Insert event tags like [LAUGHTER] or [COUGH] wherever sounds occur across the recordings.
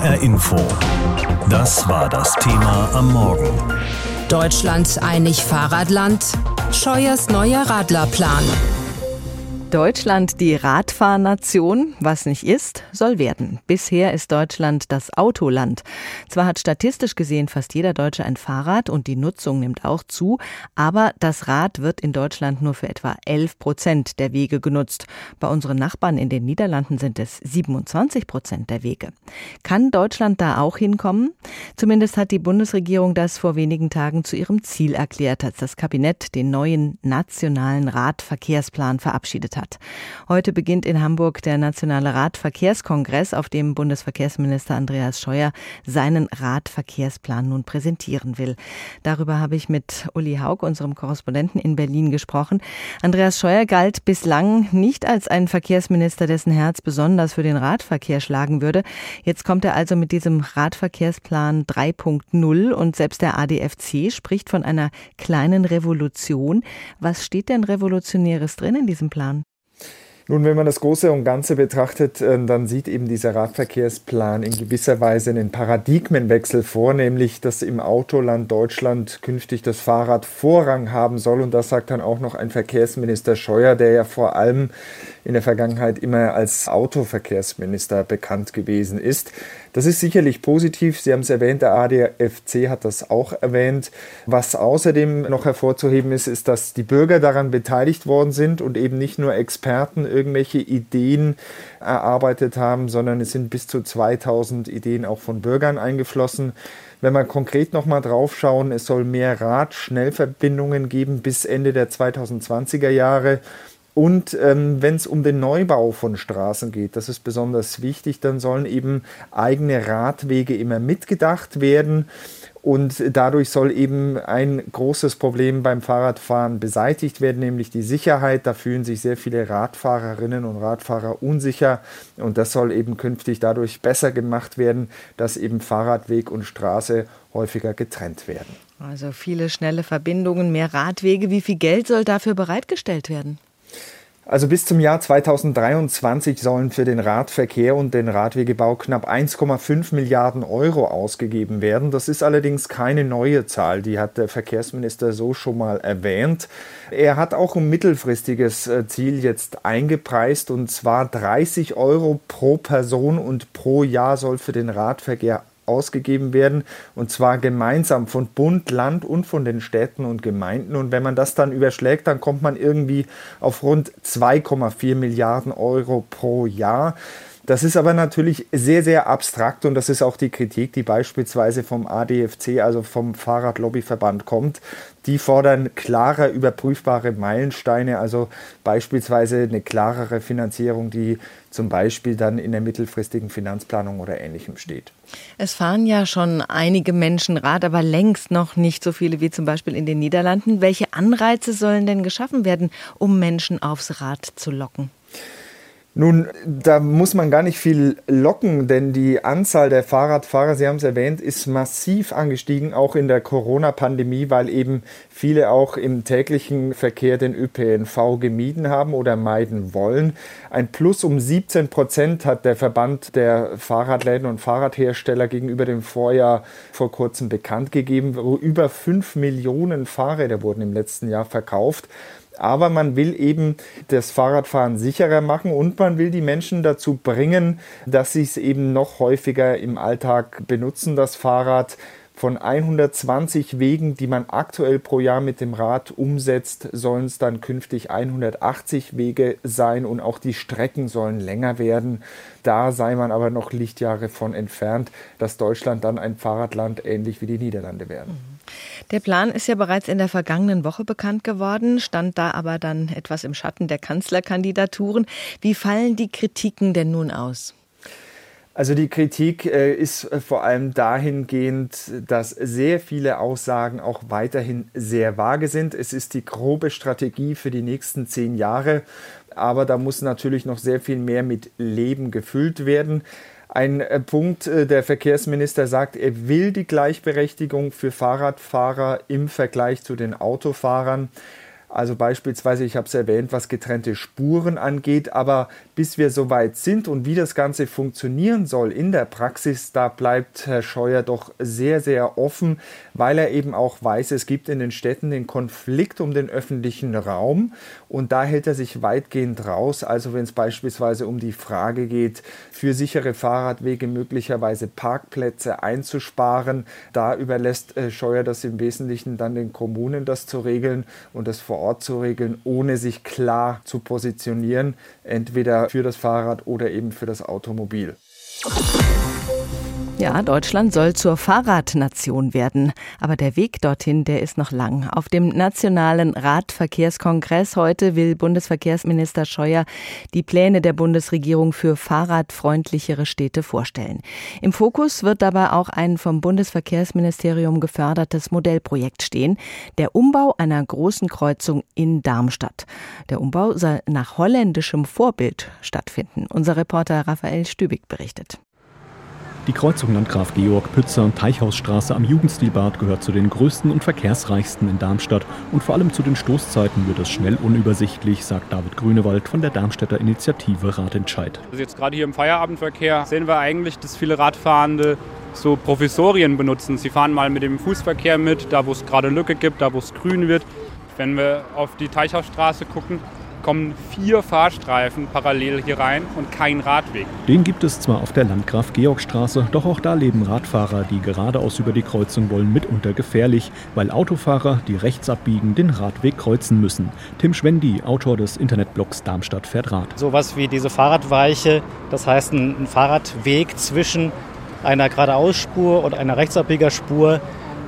HR Info. Das war das Thema am Morgen. Deutschland einig Fahrradland. Scheuers neuer Radlerplan. Deutschland die Radfahrnation, was nicht ist, soll werden. Bisher ist Deutschland das Autoland. Zwar hat statistisch gesehen fast jeder Deutsche ein Fahrrad und die Nutzung nimmt auch zu, aber das Rad wird in Deutschland nur für etwa 11 Prozent der Wege genutzt. Bei unseren Nachbarn in den Niederlanden sind es 27 Prozent der Wege. Kann Deutschland da auch hinkommen? Zumindest hat die Bundesregierung das vor wenigen Tagen zu ihrem Ziel erklärt, als das Kabinett den neuen nationalen Radverkehrsplan verabschiedet hat hat. Heute beginnt in Hamburg der Nationale Radverkehrskongress, auf dem Bundesverkehrsminister Andreas Scheuer seinen Radverkehrsplan nun präsentieren will. Darüber habe ich mit Uli Haug, unserem Korrespondenten in Berlin, gesprochen. Andreas Scheuer galt bislang nicht als ein Verkehrsminister, dessen Herz besonders für den Radverkehr schlagen würde. Jetzt kommt er also mit diesem Radverkehrsplan 3.0 und selbst der ADFC spricht von einer kleinen Revolution. Was steht denn Revolutionäres drin in diesem Plan? Nun, wenn man das Große und Ganze betrachtet, äh, dann sieht eben dieser Radverkehrsplan in gewisser Weise einen Paradigmenwechsel vor, nämlich dass im Autoland Deutschland künftig das Fahrrad Vorrang haben soll. Und das sagt dann auch noch ein Verkehrsminister Scheuer, der ja vor allem in der Vergangenheit immer als Autoverkehrsminister bekannt gewesen ist. Das ist sicherlich positiv. Sie haben es erwähnt, der ADFC hat das auch erwähnt. Was außerdem noch hervorzuheben ist, ist, dass die Bürger daran beteiligt worden sind und eben nicht nur Experten irgendwelche Ideen erarbeitet haben, sondern es sind bis zu 2000 Ideen auch von Bürgern eingeflossen. Wenn wir konkret nochmal drauf schauen, es soll mehr Radschnellverbindungen geben bis Ende der 2020er Jahre. Und ähm, wenn es um den Neubau von Straßen geht, das ist besonders wichtig, dann sollen eben eigene Radwege immer mitgedacht werden. Und dadurch soll eben ein großes Problem beim Fahrradfahren beseitigt werden, nämlich die Sicherheit. Da fühlen sich sehr viele Radfahrerinnen und Radfahrer unsicher. Und das soll eben künftig dadurch besser gemacht werden, dass eben Fahrradweg und Straße häufiger getrennt werden. Also viele schnelle Verbindungen, mehr Radwege. Wie viel Geld soll dafür bereitgestellt werden? Also bis zum Jahr 2023 sollen für den Radverkehr und den Radwegebau knapp 1,5 Milliarden Euro ausgegeben werden. Das ist allerdings keine neue Zahl, die hat der Verkehrsminister so schon mal erwähnt. Er hat auch ein mittelfristiges äh, Ziel jetzt eingepreist und zwar 30 Euro pro Person und pro Jahr soll für den Radverkehr ausgegeben werden und zwar gemeinsam von Bund, Land und von den Städten und Gemeinden. Und wenn man das dann überschlägt, dann kommt man irgendwie auf rund 2,4 Milliarden Euro pro Jahr. Das ist aber natürlich sehr, sehr abstrakt und das ist auch die Kritik, die beispielsweise vom ADFC, also vom Fahrradlobbyverband kommt. Die fordern klare, überprüfbare Meilensteine, also beispielsweise eine klarere Finanzierung, die zum Beispiel dann in der mittelfristigen Finanzplanung oder ähnlichem steht. Es fahren ja schon einige Menschen Rad, aber längst noch nicht so viele wie zum Beispiel in den Niederlanden. Welche Anreize sollen denn geschaffen werden, um Menschen aufs Rad zu locken? Nun, da muss man gar nicht viel locken, denn die Anzahl der Fahrradfahrer, Sie haben es erwähnt, ist massiv angestiegen, auch in der Corona-Pandemie, weil eben viele auch im täglichen Verkehr den ÖPNV gemieden haben oder meiden wollen. Ein Plus um 17 Prozent hat der Verband der Fahrradläden und Fahrradhersteller gegenüber dem Vorjahr vor kurzem bekannt gegeben. Über 5 Millionen Fahrräder wurden im letzten Jahr verkauft aber man will eben das Fahrradfahren sicherer machen und man will die Menschen dazu bringen, dass sie es eben noch häufiger im Alltag benutzen, das Fahrrad. Von 120 Wegen, die man aktuell pro Jahr mit dem Rad umsetzt, sollen es dann künftig 180 Wege sein und auch die Strecken sollen länger werden. Da sei man aber noch Lichtjahre von entfernt, dass Deutschland dann ein Fahrradland ähnlich wie die Niederlande werden. Der Plan ist ja bereits in der vergangenen Woche bekannt geworden, stand da aber dann etwas im Schatten der Kanzlerkandidaturen. Wie fallen die Kritiken denn nun aus? Also die Kritik äh, ist äh, vor allem dahingehend, dass sehr viele Aussagen auch weiterhin sehr vage sind. Es ist die grobe Strategie für die nächsten zehn Jahre, aber da muss natürlich noch sehr viel mehr mit Leben gefüllt werden. Ein äh, Punkt, äh, der Verkehrsminister sagt, er will die Gleichberechtigung für Fahrradfahrer im Vergleich zu den Autofahrern. Also beispielsweise, ich habe es erwähnt, was getrennte Spuren angeht, aber bis wir so weit sind und wie das Ganze funktionieren soll in der Praxis, da bleibt Herr Scheuer doch sehr, sehr offen, weil er eben auch weiß, es gibt in den Städten den Konflikt um den öffentlichen Raum und da hält er sich weitgehend raus. Also wenn es beispielsweise um die Frage geht, für sichere Fahrradwege möglicherweise Parkplätze einzusparen, da überlässt äh, Scheuer das im Wesentlichen dann den Kommunen, das zu regeln und das vor Ort zu regeln, ohne sich klar zu positionieren, entweder für das Fahrrad oder eben für das Automobil. Ja, Deutschland soll zur Fahrradnation werden. Aber der Weg dorthin, der ist noch lang. Auf dem Nationalen Radverkehrskongress heute will Bundesverkehrsminister Scheuer die Pläne der Bundesregierung für fahrradfreundlichere Städte vorstellen. Im Fokus wird dabei auch ein vom Bundesverkehrsministerium gefördertes Modellprojekt stehen, der Umbau einer großen Kreuzung in Darmstadt. Der Umbau soll nach holländischem Vorbild stattfinden. Unser Reporter Raphael Stübig berichtet. Die Kreuzung Landgraf Georg Pützer Teichhausstraße am Jugendstilbad gehört zu den größten und verkehrsreichsten in Darmstadt. Und vor allem zu den Stoßzeiten wird es schnell unübersichtlich, sagt David Grünewald von der Darmstädter Initiative Radentscheid. Also jetzt gerade hier im Feierabendverkehr sehen wir eigentlich, dass viele Radfahrende so Provisorien benutzen. Sie fahren mal mit dem Fußverkehr mit, da wo es gerade Lücke gibt, da wo es grün wird. Wenn wir auf die Teichhausstraße gucken, kommen vier Fahrstreifen parallel hier rein und kein Radweg. Den gibt es zwar auf der Landgraf-Georg-Straße, doch auch da leben Radfahrer, die geradeaus über die Kreuzung wollen, mitunter gefährlich, weil Autofahrer, die rechts abbiegen, den Radweg kreuzen müssen. Tim Schwendi, Autor des Internetblogs Darmstadt fährt Rad. Sowas wie diese Fahrradweiche, das heißt ein Fahrradweg zwischen einer Geradeausspur und einer Rechtsabbiegerspur,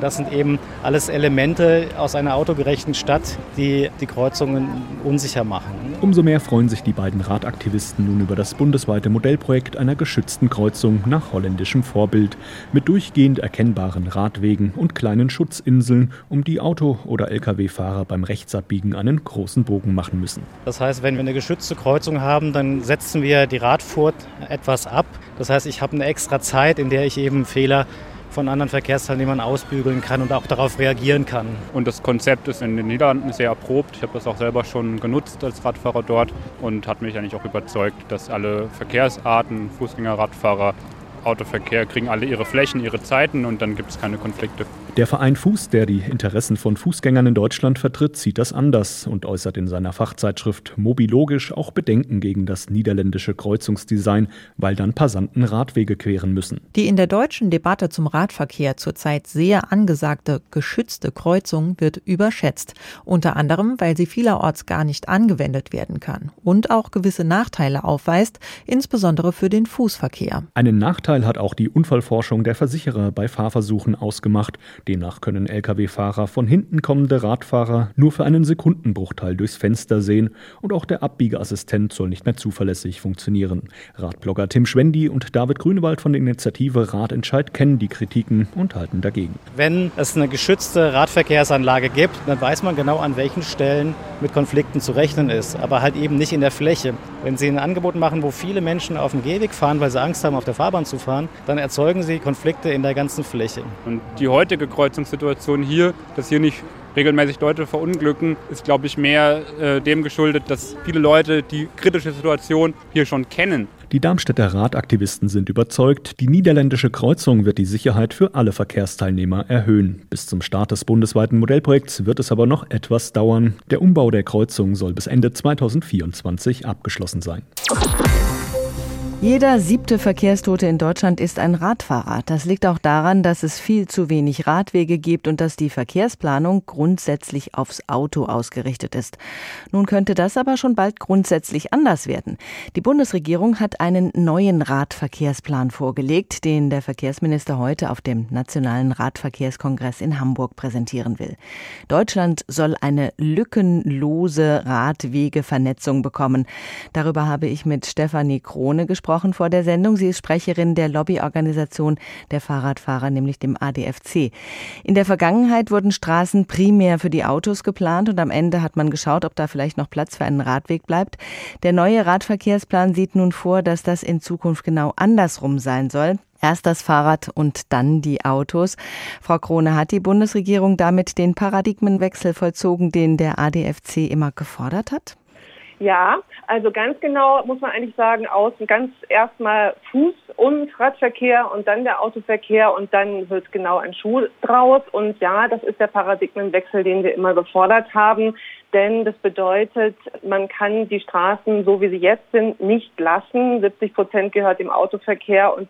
das sind eben alles Elemente aus einer autogerechten Stadt, die die Kreuzungen unsicher machen. Umso mehr freuen sich die beiden Radaktivisten nun über das bundesweite Modellprojekt einer geschützten Kreuzung nach holländischem Vorbild mit durchgehend erkennbaren Radwegen und kleinen Schutzinseln, um die Auto- oder Lkw-Fahrer beim Rechtsabbiegen einen großen Bogen machen müssen. Das heißt, wenn wir eine geschützte Kreuzung haben, dann setzen wir die Radfurt etwas ab. Das heißt, ich habe eine extra Zeit, in der ich eben Fehler von anderen Verkehrsteilnehmern ausbügeln kann und auch darauf reagieren kann. Und das Konzept ist in den Niederlanden sehr erprobt. Ich habe das auch selber schon genutzt als Radfahrer dort und hat mich eigentlich auch überzeugt, dass alle Verkehrsarten, Fußgänger, Radfahrer, Autoverkehr kriegen alle ihre Flächen, ihre Zeiten und dann gibt es keine Konflikte. Der Verein Fuß, der die Interessen von Fußgängern in Deutschland vertritt, sieht das anders und äußert in seiner Fachzeitschrift Mobilogisch auch Bedenken gegen das niederländische Kreuzungsdesign, weil dann Passanten Radwege queren müssen. Die in der deutschen Debatte zum Radverkehr zurzeit sehr angesagte geschützte Kreuzung wird überschätzt, unter anderem, weil sie vielerorts gar nicht angewendet werden kann und auch gewisse Nachteile aufweist, insbesondere für den Fußverkehr. Einen Nachteil hat auch die Unfallforschung der Versicherer bei Fahrversuchen ausgemacht. Demnach können Lkw-Fahrer von hinten kommende Radfahrer nur für einen Sekundenbruchteil durchs Fenster sehen und auch der Abbiegeassistent soll nicht mehr zuverlässig funktionieren. Radblogger Tim Schwendi und David Grünewald von der Initiative Radentscheid kennen die Kritiken und halten dagegen. Wenn es eine geschützte Radverkehrsanlage gibt, dann weiß man genau, an welchen Stellen mit Konflikten zu rechnen ist, aber halt eben nicht in der Fläche. Wenn Sie ein Angebot machen, wo viele Menschen auf dem Gehweg fahren, weil sie Angst haben, auf der Fahrbahn zu fahren, dann erzeugen Sie Konflikte in der ganzen Fläche. Und die heutige Kreuzungssituation hier, dass hier nicht regelmäßig Leute verunglücken, ist, glaube ich, mehr äh, dem geschuldet, dass viele Leute die kritische Situation hier schon kennen. Die Darmstädter Radaktivisten sind überzeugt, die niederländische Kreuzung wird die Sicherheit für alle Verkehrsteilnehmer erhöhen. Bis zum Start des bundesweiten Modellprojekts wird es aber noch etwas dauern. Der Umbau der Kreuzung soll bis Ende 2024 abgeschlossen sein. Jeder siebte Verkehrstote in Deutschland ist ein Radfahrer. Das liegt auch daran, dass es viel zu wenig Radwege gibt und dass die Verkehrsplanung grundsätzlich aufs Auto ausgerichtet ist. Nun könnte das aber schon bald grundsätzlich anders werden. Die Bundesregierung hat einen neuen Radverkehrsplan vorgelegt, den der Verkehrsminister heute auf dem Nationalen Radverkehrskongress in Hamburg präsentieren will. Deutschland soll eine lückenlose Radwegevernetzung bekommen. Darüber habe ich mit Stefanie Krone gesprochen gesprochen vor der Sendung. Sie ist Sprecherin der Lobbyorganisation der Fahrradfahrer, nämlich dem ADFC. In der Vergangenheit wurden Straßen primär für die Autos geplant und am Ende hat man geschaut, ob da vielleicht noch Platz für einen Radweg bleibt. Der neue Radverkehrsplan sieht nun vor, dass das in Zukunft genau andersrum sein soll. Erst das Fahrrad und dann die Autos. Frau Krone, hat die Bundesregierung damit den Paradigmenwechsel vollzogen, den der ADFC immer gefordert hat? Ja, also ganz genau muss man eigentlich sagen, außen ganz erstmal Fuß- und Radverkehr und dann der Autoverkehr und dann wird genau ein Schuh draus. Und ja, das ist der Paradigmenwechsel, den wir immer gefordert haben denn das bedeutet, man kann die Straßen, so wie sie jetzt sind, nicht lassen. 70 Prozent gehört dem Autoverkehr und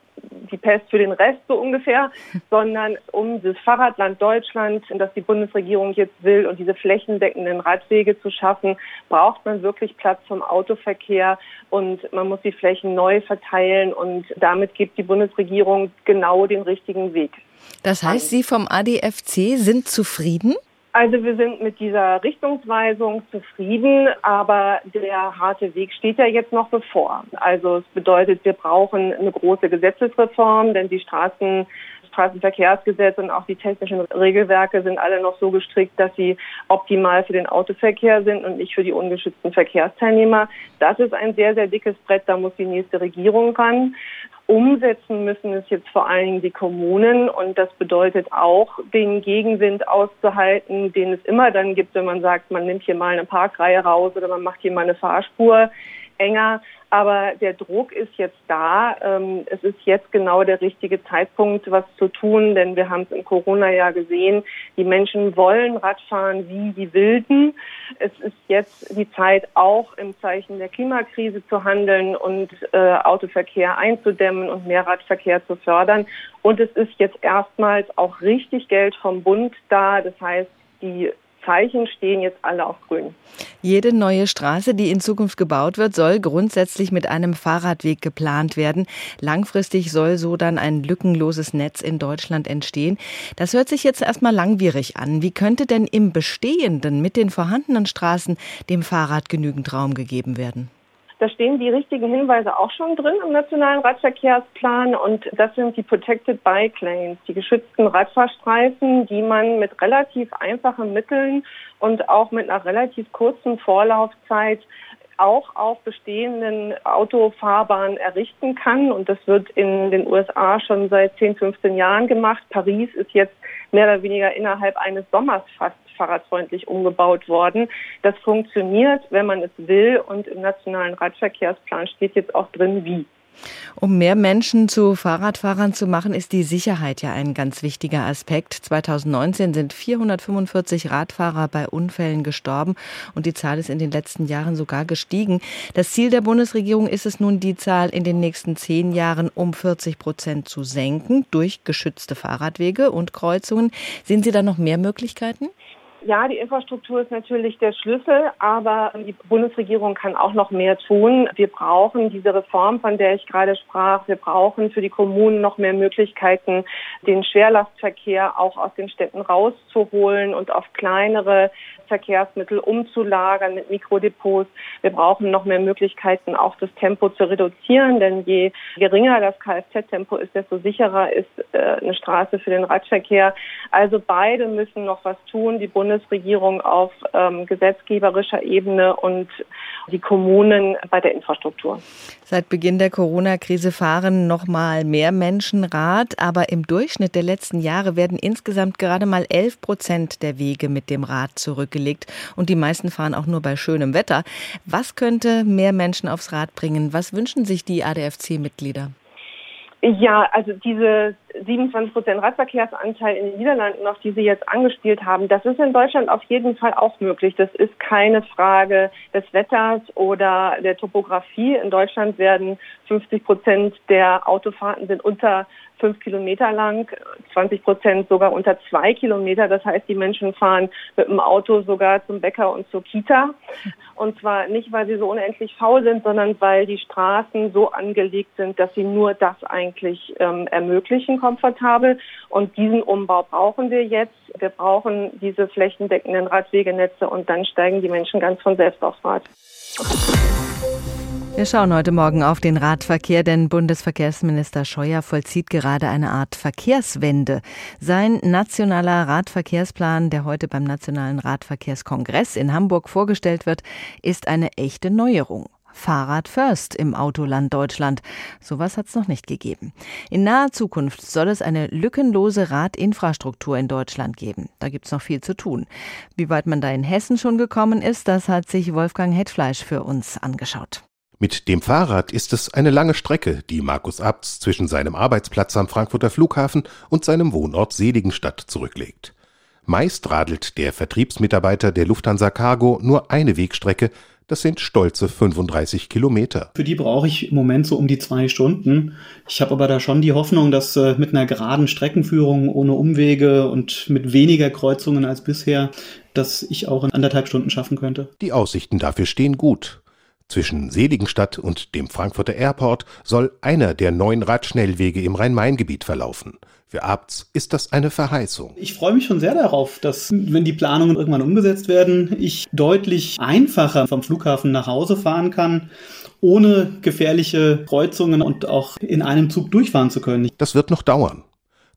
die Pest für den Rest so ungefähr, [LAUGHS] sondern um das Fahrradland Deutschland, das die Bundesregierung jetzt will und diese flächendeckenden Radwege zu schaffen, braucht man wirklich Platz vom Autoverkehr und man muss die Flächen neu verteilen und damit gibt die Bundesregierung genau den richtigen Weg. Das heißt, Sie vom ADFC sind zufrieden? Also wir sind mit dieser Richtungsweisung zufrieden, aber der harte Weg steht ja jetzt noch bevor. Also es bedeutet, wir brauchen eine große Gesetzesreform, denn die Straßen Straßenverkehrsgesetz und auch die technischen Regelwerke sind alle noch so gestrickt, dass sie optimal für den Autoverkehr sind und nicht für die ungeschützten Verkehrsteilnehmer. Das ist ein sehr, sehr dickes Brett, da muss die nächste Regierung ran. Umsetzen müssen es jetzt vor allen Dingen die Kommunen und das bedeutet auch, den Gegenwind auszuhalten, den es immer dann gibt, wenn man sagt, man nimmt hier mal eine Parkreihe raus oder man macht hier mal eine Fahrspur enger. Aber der Druck ist jetzt da. Ähm, es ist jetzt genau der richtige Zeitpunkt, was zu tun, denn wir haben es im Corona-Jahr gesehen. Die Menschen wollen Radfahren wie die Wilden. Es ist jetzt die Zeit, auch im Zeichen der Klimakrise zu handeln und äh, Autoverkehr einzudämmen und mehr Radverkehr zu fördern. Und es ist jetzt erstmals auch richtig Geld vom Bund da. Das heißt, die Zeichen stehen jetzt alle auf grün. Jede neue Straße, die in Zukunft gebaut wird, soll grundsätzlich mit einem Fahrradweg geplant werden. Langfristig soll so dann ein lückenloses Netz in Deutschland entstehen. Das hört sich jetzt erstmal langwierig an. Wie könnte denn im Bestehenden mit den vorhandenen Straßen dem Fahrrad genügend Raum gegeben werden? Da stehen die richtigen Hinweise auch schon drin im nationalen Radverkehrsplan und das sind die Protected Bike Lanes, die geschützten Radfahrstreifen, die man mit relativ einfachen Mitteln und auch mit einer relativ kurzen Vorlaufzeit auch auf bestehenden Autofahrbahnen errichten kann. Und das wird in den USA schon seit 10, 15 Jahren gemacht. Paris ist jetzt mehr oder weniger innerhalb eines Sommers fast fahrradfreundlich umgebaut worden. Das funktioniert, wenn man es will und im nationalen Radverkehrsplan steht jetzt auch drin, wie. Um mehr Menschen zu Fahrradfahrern zu machen, ist die Sicherheit ja ein ganz wichtiger Aspekt. 2019 sind 445 Radfahrer bei Unfällen gestorben und die Zahl ist in den letzten Jahren sogar gestiegen. Das Ziel der Bundesregierung ist es nun, die Zahl in den nächsten zehn Jahren um 40 Prozent zu senken durch geschützte Fahrradwege und Kreuzungen. Sehen Sie da noch mehr Möglichkeiten? Ja, die Infrastruktur ist natürlich der Schlüssel, aber die Bundesregierung kann auch noch mehr tun. Wir brauchen diese Reform, von der ich gerade sprach. Wir brauchen für die Kommunen noch mehr Möglichkeiten, den Schwerlastverkehr auch aus den Städten rauszuholen und auf kleinere Verkehrsmittel umzulagern mit Mikrodepots. Wir brauchen noch mehr Möglichkeiten, auch das Tempo zu reduzieren, denn je geringer das Kfz-Tempo ist, desto sicherer ist äh, eine Straße für den Radverkehr. Also beide müssen noch was tun. Die Bundes Bundesregierung auf ähm, gesetzgeberischer Ebene und die Kommunen bei der Infrastruktur. Seit Beginn der Corona-Krise fahren noch mal mehr Menschen Rad, aber im Durchschnitt der letzten Jahre werden insgesamt gerade mal 11 Prozent der Wege mit dem Rad zurückgelegt und die meisten fahren auch nur bei schönem Wetter. Was könnte mehr Menschen aufs Rad bringen? Was wünschen sich die ADFC-Mitglieder? Ja, also diese 27 Prozent Radverkehrsanteil in den Niederlanden, auf die Sie jetzt angespielt haben, das ist in Deutschland auf jeden Fall auch möglich. Das ist keine Frage des Wetters oder der Topografie. In Deutschland werden 50 Prozent der Autofahrten sind unter fünf Kilometer lang, 20 Prozent sogar unter zwei Kilometer. Das heißt, die Menschen fahren mit dem Auto sogar zum Bäcker und zur Kita. Und zwar nicht, weil sie so unendlich faul sind, sondern weil die Straßen so angelegt sind, dass sie nur das eigentlich ähm, ermöglichen, komfortabel. Und diesen Umbau brauchen wir jetzt. Wir brauchen diese flächendeckenden Radwegenetze und dann steigen die Menschen ganz von selbst aufs Rad. Wir schauen heute Morgen auf den Radverkehr, denn Bundesverkehrsminister Scheuer vollzieht gerade eine Art Verkehrswende. Sein nationaler Radverkehrsplan, der heute beim Nationalen Radverkehrskongress in Hamburg vorgestellt wird, ist eine echte Neuerung. Fahrrad First im Autoland Deutschland. Sowas hat es noch nicht gegeben. In naher Zukunft soll es eine lückenlose Radinfrastruktur in Deutschland geben. Da gibt es noch viel zu tun. Wie weit man da in Hessen schon gekommen ist, das hat sich Wolfgang Hetfleisch für uns angeschaut. Mit dem Fahrrad ist es eine lange Strecke, die Markus Abts zwischen seinem Arbeitsplatz am Frankfurter Flughafen und seinem Wohnort Seligenstadt zurücklegt. Meist radelt der Vertriebsmitarbeiter der Lufthansa Cargo nur eine Wegstrecke, das sind stolze 35 Kilometer. Für die brauche ich im Moment so um die zwei Stunden. Ich habe aber da schon die Hoffnung, dass äh, mit einer geraden Streckenführung ohne Umwege und mit weniger Kreuzungen als bisher, dass ich auch in anderthalb Stunden schaffen könnte. Die Aussichten dafür stehen gut. Zwischen Seligenstadt und dem Frankfurter Airport soll einer der neun Radschnellwege im Rhein-Main-Gebiet verlaufen. Für Abts ist das eine Verheißung. Ich freue mich schon sehr darauf, dass, wenn die Planungen irgendwann umgesetzt werden, ich deutlich einfacher vom Flughafen nach Hause fahren kann, ohne gefährliche Kreuzungen und auch in einem Zug durchfahren zu können. Das wird noch dauern.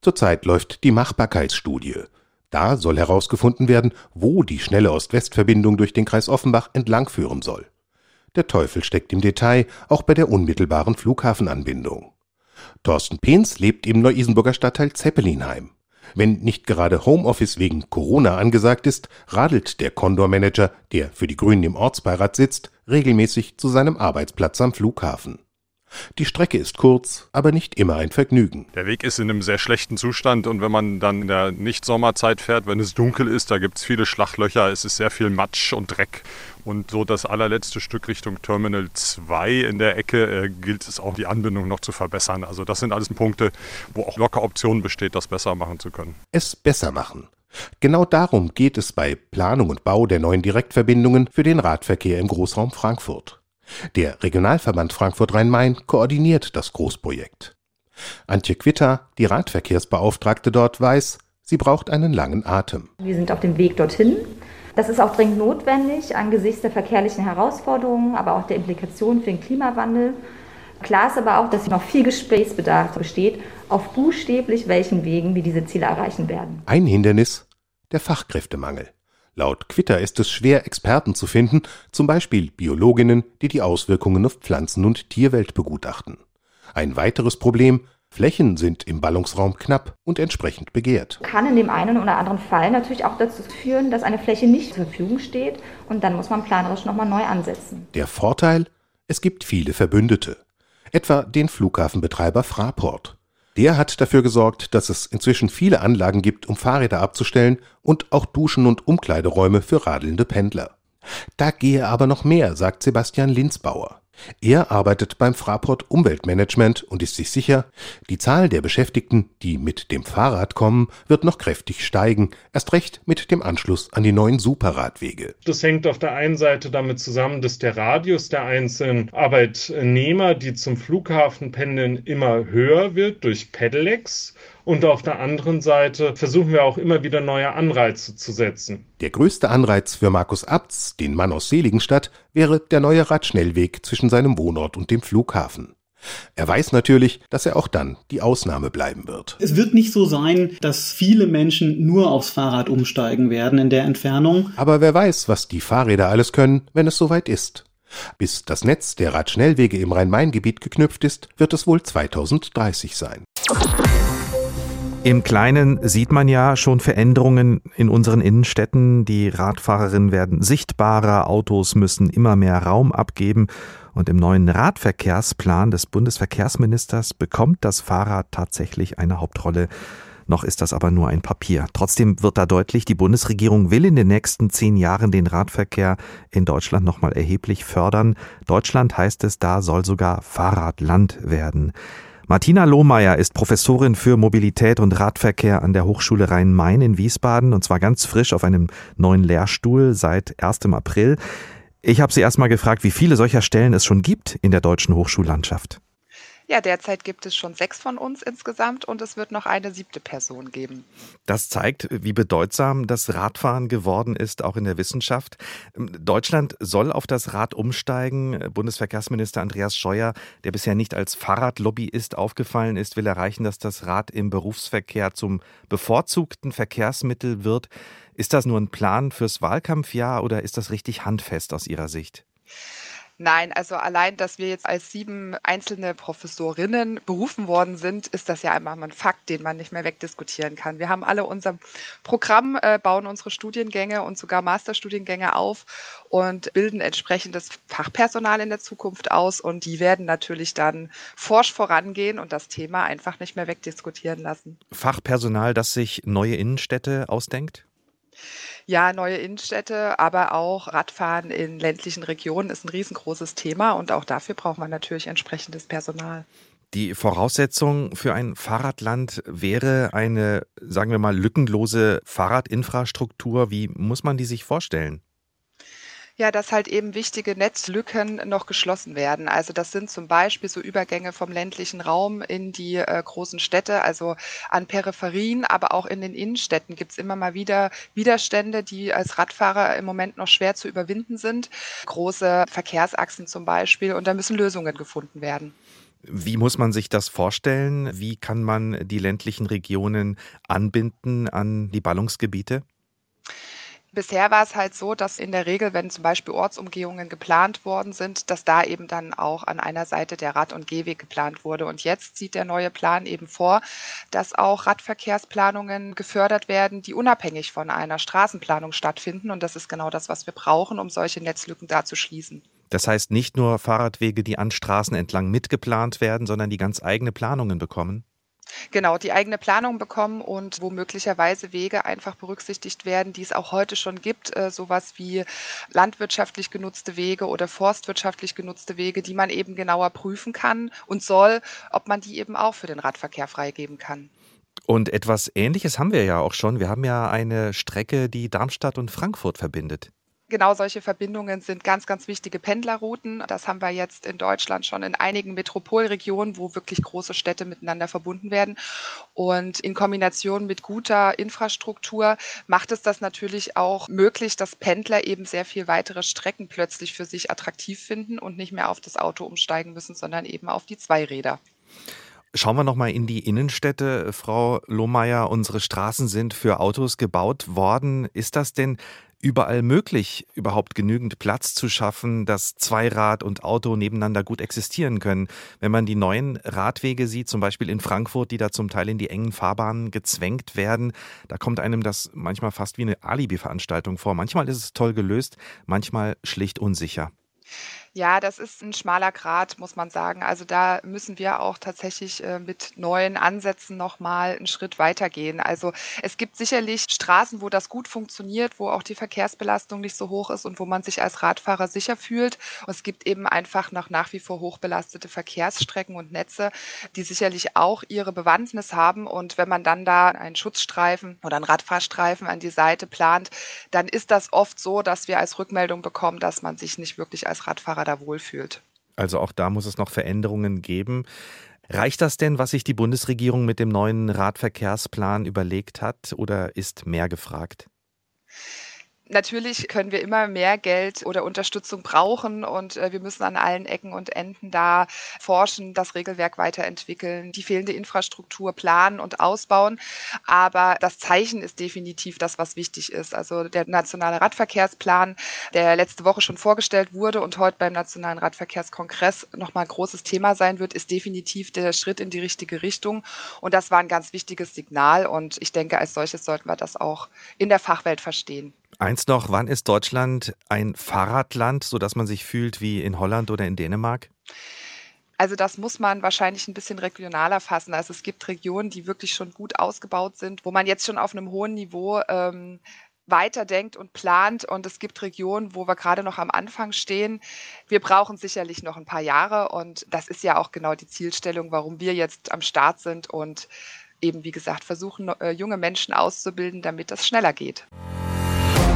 Zurzeit läuft die Machbarkeitsstudie. Da soll herausgefunden werden, wo die schnelle Ost-West-Verbindung durch den Kreis Offenbach entlangführen soll. Der Teufel steckt im Detail, auch bei der unmittelbaren Flughafenanbindung. Thorsten Pehns lebt im Neu-Isenburger Stadtteil Zeppelinheim. Wenn nicht gerade Homeoffice wegen Corona angesagt ist, radelt der Condor-Manager, der für die Grünen im Ortsbeirat sitzt, regelmäßig zu seinem Arbeitsplatz am Flughafen. Die Strecke ist kurz, aber nicht immer ein Vergnügen. Der Weg ist in einem sehr schlechten Zustand und wenn man dann in der Nicht-Sommerzeit fährt, wenn es dunkel ist, da gibt es viele Schlachlöcher, es ist sehr viel Matsch und Dreck. Und so das allerletzte Stück Richtung Terminal 2 in der Ecke äh, gilt es auch, die Anbindung noch zu verbessern. Also das sind alles Punkte, wo auch locker Optionen besteht, das besser machen zu können. Es besser machen. Genau darum geht es bei Planung und Bau der neuen Direktverbindungen für den Radverkehr im Großraum Frankfurt. Der Regionalverband Frankfurt-Rhein-Main koordiniert das Großprojekt. Antje Quitter, die Radverkehrsbeauftragte dort, weiß, sie braucht einen langen Atem. Wir sind auf dem Weg dorthin. Das ist auch dringend notwendig angesichts der verkehrlichen Herausforderungen, aber auch der Implikationen für den Klimawandel. Klar ist aber auch, dass noch viel Gesprächsbedarf besteht, auf buchstäblich welchen Wegen wir diese Ziele erreichen werden. Ein Hindernis, der Fachkräftemangel. Laut Quitter ist es schwer, Experten zu finden, zum Beispiel Biologinnen, die die Auswirkungen auf Pflanzen- und Tierwelt begutachten. Ein weiteres Problem, Flächen sind im Ballungsraum knapp und entsprechend begehrt. Kann in dem einen oder anderen Fall natürlich auch dazu führen, dass eine Fläche nicht zur Verfügung steht und dann muss man planerisch nochmal neu ansetzen. Der Vorteil? Es gibt viele Verbündete. Etwa den Flughafenbetreiber Fraport. Der hat dafür gesorgt, dass es inzwischen viele Anlagen gibt, um Fahrräder abzustellen und auch Duschen und Umkleideräume für radelnde Pendler. Da gehe aber noch mehr, sagt Sebastian Linzbauer. Er arbeitet beim Fraport Umweltmanagement und ist sich sicher, die Zahl der Beschäftigten, die mit dem Fahrrad kommen, wird noch kräftig steigen, erst recht mit dem Anschluss an die neuen Superradwege. Das hängt auf der einen Seite damit zusammen, dass der Radius der einzelnen Arbeitnehmer, die zum Flughafen pendeln, immer höher wird durch Pedelecs und auf der anderen Seite versuchen wir auch immer wieder neue Anreize zu setzen. Der größte Anreiz für Markus Abts, den Mann aus Seligenstadt, wäre der neue Radschnellweg zwischen seinem Wohnort und dem Flughafen. Er weiß natürlich, dass er auch dann die Ausnahme bleiben wird. Es wird nicht so sein, dass viele Menschen nur aufs Fahrrad umsteigen werden in der Entfernung. Aber wer weiß, was die Fahrräder alles können, wenn es soweit ist. Bis das Netz der Radschnellwege im Rhein-Main-Gebiet geknüpft ist, wird es wohl 2030 sein. Im Kleinen sieht man ja schon Veränderungen in unseren Innenstädten. Die Radfahrerinnen werden sichtbarer, Autos müssen immer mehr Raum abgeben. Und im neuen Radverkehrsplan des Bundesverkehrsministers bekommt das Fahrrad tatsächlich eine Hauptrolle. Noch ist das aber nur ein Papier. Trotzdem wird da deutlich, die Bundesregierung will in den nächsten zehn Jahren den Radverkehr in Deutschland nochmal erheblich fördern. Deutschland heißt es, da soll sogar Fahrradland werden. Martina Lohmeier ist Professorin für Mobilität und Radverkehr an der Hochschule Rhein-Main in Wiesbaden und zwar ganz frisch auf einem neuen Lehrstuhl seit 1. April. Ich habe sie erst mal gefragt, wie viele solcher Stellen es schon gibt in der deutschen Hochschullandschaft. Ja, derzeit gibt es schon sechs von uns insgesamt und es wird noch eine siebte Person geben. Das zeigt, wie bedeutsam das Radfahren geworden ist, auch in der Wissenschaft. Deutschland soll auf das Rad umsteigen. Bundesverkehrsminister Andreas Scheuer, der bisher nicht als Fahrradlobbyist aufgefallen ist, will erreichen, dass das Rad im Berufsverkehr zum bevorzugten Verkehrsmittel wird. Ist das nur ein Plan fürs Wahlkampfjahr oder ist das richtig handfest aus Ihrer Sicht? Nein, also allein, dass wir jetzt als sieben einzelne Professorinnen berufen worden sind, ist das ja einmal ein Fakt, den man nicht mehr wegdiskutieren kann. Wir haben alle unser Programm, äh, bauen unsere Studiengänge und sogar Masterstudiengänge auf und bilden entsprechendes Fachpersonal in der Zukunft aus und die werden natürlich dann forsch vorangehen und das Thema einfach nicht mehr wegdiskutieren lassen. Fachpersonal, das sich neue Innenstädte ausdenkt? Ja, neue Innenstädte, aber auch Radfahren in ländlichen Regionen ist ein riesengroßes Thema und auch dafür braucht man natürlich entsprechendes Personal. Die Voraussetzung für ein Fahrradland wäre eine, sagen wir mal, lückenlose Fahrradinfrastruktur. Wie muss man die sich vorstellen? Ja, dass halt eben wichtige Netzlücken noch geschlossen werden. Also das sind zum Beispiel so Übergänge vom ländlichen Raum in die äh, großen Städte, also an Peripherien, aber auch in den Innenstädten gibt es immer mal wieder Widerstände, die als Radfahrer im Moment noch schwer zu überwinden sind. Große Verkehrsachsen zum Beispiel und da müssen Lösungen gefunden werden. Wie muss man sich das vorstellen? Wie kann man die ländlichen Regionen anbinden an die Ballungsgebiete? Bisher war es halt so, dass in der Regel, wenn zum Beispiel Ortsumgehungen geplant worden sind, dass da eben dann auch an einer Seite der Rad- und Gehweg geplant wurde. Und jetzt sieht der neue Plan eben vor, dass auch Radverkehrsplanungen gefördert werden, die unabhängig von einer Straßenplanung stattfinden. Und das ist genau das, was wir brauchen, um solche Netzlücken da zu schließen. Das heißt nicht nur Fahrradwege, die an Straßen entlang mitgeplant werden, sondern die ganz eigene Planungen bekommen? Genau, die eigene Planung bekommen und wo möglicherweise Wege einfach berücksichtigt werden, die es auch heute schon gibt, äh, sowas wie landwirtschaftlich genutzte Wege oder forstwirtschaftlich genutzte Wege, die man eben genauer prüfen kann und soll, ob man die eben auch für den Radverkehr freigeben kann. Und etwas Ähnliches haben wir ja auch schon. Wir haben ja eine Strecke, die Darmstadt und Frankfurt verbindet. Genau solche Verbindungen sind ganz, ganz wichtige Pendlerrouten. Das haben wir jetzt in Deutschland schon in einigen Metropolregionen, wo wirklich große Städte miteinander verbunden werden. Und in Kombination mit guter Infrastruktur macht es das natürlich auch möglich, dass Pendler eben sehr viel weitere Strecken plötzlich für sich attraktiv finden und nicht mehr auf das Auto umsteigen müssen, sondern eben auf die Zweiräder. Schauen wir nochmal in die Innenstädte, Frau Lohmeier. Unsere Straßen sind für Autos gebaut worden. Ist das denn überall möglich, überhaupt genügend Platz zu schaffen, dass Zweirad und Auto nebeneinander gut existieren können. Wenn man die neuen Radwege sieht, zum Beispiel in Frankfurt, die da zum Teil in die engen Fahrbahnen gezwängt werden, da kommt einem das manchmal fast wie eine Alibi-Veranstaltung vor. Manchmal ist es toll gelöst, manchmal schlicht unsicher. Ja, das ist ein schmaler Grat, muss man sagen. Also da müssen wir auch tatsächlich äh, mit neuen Ansätzen nochmal einen Schritt weitergehen. Also es gibt sicherlich Straßen, wo das gut funktioniert, wo auch die Verkehrsbelastung nicht so hoch ist und wo man sich als Radfahrer sicher fühlt. Und es gibt eben einfach noch nach wie vor hochbelastete Verkehrsstrecken und Netze, die sicherlich auch ihre Bewandtnis haben. Und wenn man dann da einen Schutzstreifen oder einen Radfahrstreifen an die Seite plant, dann ist das oft so, dass wir als Rückmeldung bekommen, dass man sich nicht wirklich als Radfahrer da wohlfühlt. Also auch da muss es noch Veränderungen geben. Reicht das denn, was sich die Bundesregierung mit dem neuen Radverkehrsplan überlegt hat, oder ist mehr gefragt? Natürlich können wir immer mehr Geld oder Unterstützung brauchen und äh, wir müssen an allen Ecken und Enden da forschen, das Regelwerk weiterentwickeln, die fehlende Infrastruktur planen und ausbauen. Aber das Zeichen ist definitiv das, was wichtig ist. Also der nationale Radverkehrsplan, der letzte Woche schon vorgestellt wurde und heute beim Nationalen Radverkehrskongress nochmal ein großes Thema sein wird, ist definitiv der Schritt in die richtige Richtung. Und das war ein ganz wichtiges Signal und ich denke, als solches sollten wir das auch in der Fachwelt verstehen. Eins noch, wann ist Deutschland ein Fahrradland, sodass man sich fühlt wie in Holland oder in Dänemark? Also das muss man wahrscheinlich ein bisschen regionaler fassen. Also es gibt Regionen, die wirklich schon gut ausgebaut sind, wo man jetzt schon auf einem hohen Niveau ähm, weiterdenkt und plant. Und es gibt Regionen, wo wir gerade noch am Anfang stehen. Wir brauchen sicherlich noch ein paar Jahre. Und das ist ja auch genau die Zielstellung, warum wir jetzt am Start sind und eben, wie gesagt, versuchen, äh, junge Menschen auszubilden, damit das schneller geht.